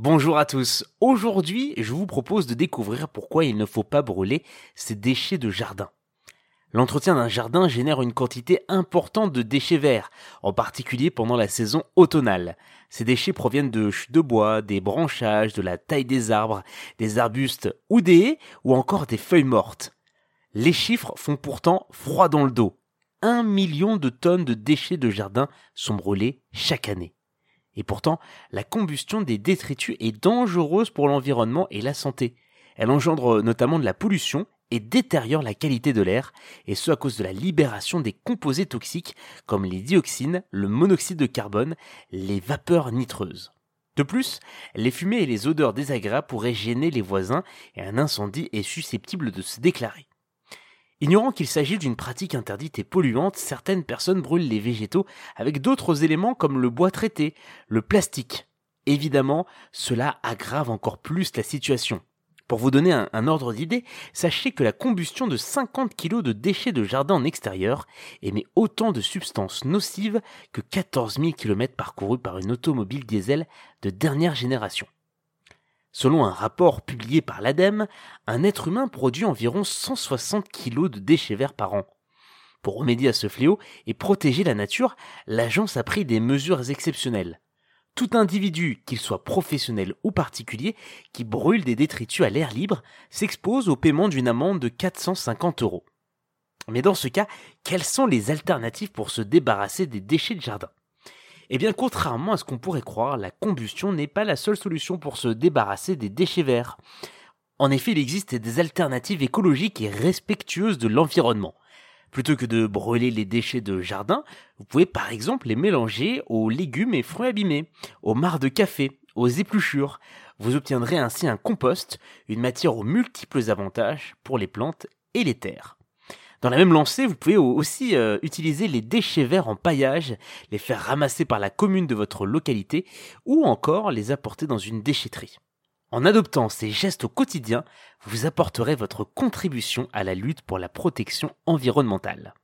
Bonjour à tous. Aujourd'hui, je vous propose de découvrir pourquoi il ne faut pas brûler ces déchets de jardin. L'entretien d'un jardin génère une quantité importante de déchets verts, en particulier pendant la saison automnale. Ces déchets proviennent de chutes de bois, des branchages, de la taille des arbres, des arbustes ou des haies, ou encore des feuilles mortes. Les chiffres font pourtant froid dans le dos. Un million de tonnes de déchets de jardin sont brûlés chaque année. Et pourtant, la combustion des détritus est dangereuse pour l'environnement et la santé. Elle engendre notamment de la pollution et détériore la qualité de l'air, et ce à cause de la libération des composés toxiques comme les dioxines, le monoxyde de carbone, les vapeurs nitreuses. De plus, les fumées et les odeurs désagréables pourraient gêner les voisins et un incendie est susceptible de se déclarer. Ignorant qu'il s'agit d'une pratique interdite et polluante, certaines personnes brûlent les végétaux avec d'autres éléments comme le bois traité, le plastique. Évidemment, cela aggrave encore plus la situation. Pour vous donner un, ordre d'idée, sachez que la combustion de 50 kg de déchets de jardin en extérieur émet autant de substances nocives que 14 000 km parcourus par une automobile diesel de dernière génération. Selon un rapport publié par l'ADEME, un être humain produit environ 160 kg de déchets verts par an. Pour remédier à ce fléau et protéger la nature, l'agence a pris des mesures exceptionnelles. Tout individu, qu'il soit professionnel ou particulier, qui brûle des détritus à l'air libre, s'expose au paiement d'une amende de 450 euros. Mais dans ce cas, quelles sont les alternatives pour se débarrasser des déchets de jardin? Eh bien, contrairement à ce qu'on pourrait croire, la combustion n'est pas la seule solution pour se débarrasser des déchets verts. En effet, il existe des alternatives écologiques et respectueuses de l'environnement. Plutôt que de brûler les déchets de jardin, vous pouvez par exemple les mélanger aux légumes et fruits abîmés, aux mares de café, aux épluchures. Vous obtiendrez ainsi un compost, une matière aux multiples avantages pour les plantes et les terres. Dans la même lancée, vous pouvez aussi euh, utiliser les déchets verts en paillage, les faire ramasser par la commune de votre localité ou encore les apporter dans une déchetterie. En adoptant ces gestes au quotidien, vous apporterez votre contribution à la lutte pour la protection environnementale.